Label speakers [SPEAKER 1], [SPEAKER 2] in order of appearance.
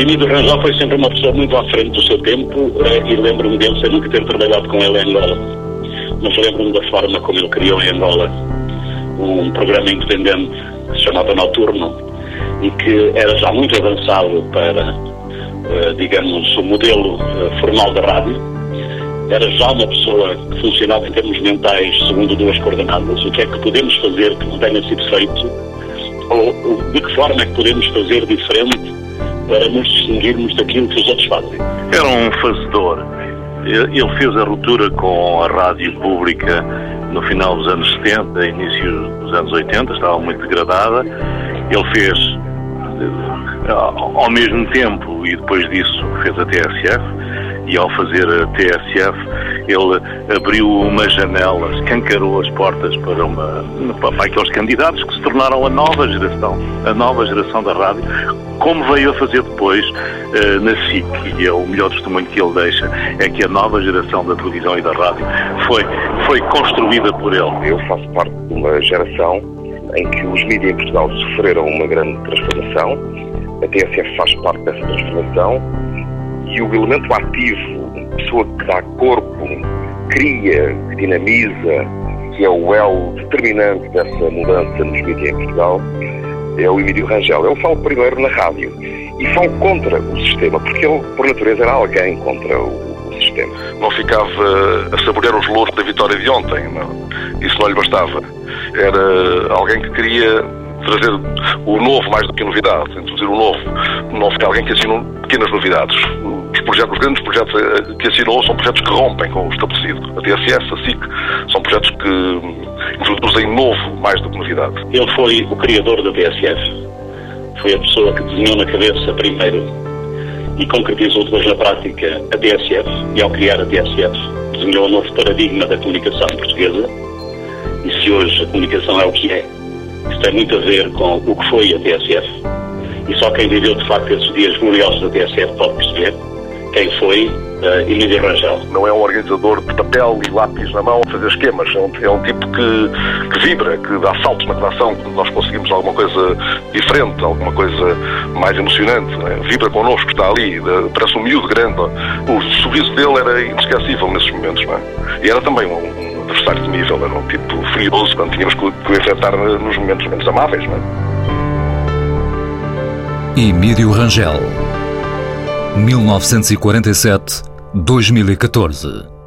[SPEAKER 1] Emílio Rangel foi sempre uma pessoa muito à frente do seu tempo eh, e lembro-me dele, sem nunca ter trabalhado com ele em Angola, mas lembro-me da forma como ele criou em Angola um programa independente que se chamava Noturno e que era já muito avançado para, eh, digamos, o modelo eh, formal da rádio. Era já uma pessoa que funcionava em termos mentais segundo duas coordenadas. O que é que podemos fazer que não tenha sido feito? Ou de que forma é que podemos fazer diferente para nos distinguirmos daquilo que os outros fazem?
[SPEAKER 2] Era um fazedor. Ele fez a ruptura com a rádio pública no final dos anos 70, início dos anos 80, estava muito degradada. Ele fez, ao mesmo tempo, e depois disso, fez a TSF, e ao fazer a TSF, ele abriu uma janela, escancarou as portas para, uma, para aqueles candidatos que se tornaram a nova geração, a nova geração da rádio, como veio a fazer depois uh, na SIC, e é o melhor testemunho que ele deixa, é que a nova geração da televisão e da rádio foi, foi construída por ele.
[SPEAKER 3] Eu faço parte de uma geração em que os mídias em Portugal sofreram uma grande transformação, a TSF faz parte dessa transformação, e o elemento ativo, pessoa que dá corpo, cria, que dinamiza, que é o elo determinante dessa mudança nos mídias em Portugal, é o Emílio Rangel. Eu falo primeiro na rádio e falo contra o sistema, porque ele, por natureza, era alguém contra o, sistema.
[SPEAKER 4] Não ficava a saborear os louros da vitória de ontem, não. isso não lhe bastava. Era alguém que queria trazer o novo mais do que a novidade, introduzir o novo. Não ficar alguém que assina pequenas novidades. Os, projetos, os grandes projetos eh, que assinou são projetos que rompem com o estabelecido. A TSS, a SIC, são projetos que introduzem novo mais do que novidade.
[SPEAKER 1] Ele foi o criador da TSF. Foi a pessoa que desenhou na cabeça primeiro e concretizou depois na prática a TSF. E ao criar a TSF, desenhou um novo paradigma da comunicação portuguesa. E se hoje a comunicação é o que é, isso tem muito a ver com o que foi a TSF. E só quem viveu de facto esses dias gloriosos da TSF pode perceber quem foi uh, Emílio Rangel.
[SPEAKER 4] Não é um organizador de papel e lápis na mão a fazer esquemas. É um, é um tipo que, que, vibra, que dá saltos na redação quando nós conseguimos alguma coisa diferente, alguma coisa mais emocionante. Né? Vibra connosco, está ali, parece um miúdo grande. O sorriso dele era inesquecível nesses momentos. É? E era também um, um adversário temível, era um tipo furioso quando tínhamos que, que o enfrentar nos momentos menos amáveis. Não é?
[SPEAKER 5] Emílio Rangel. 1947-2014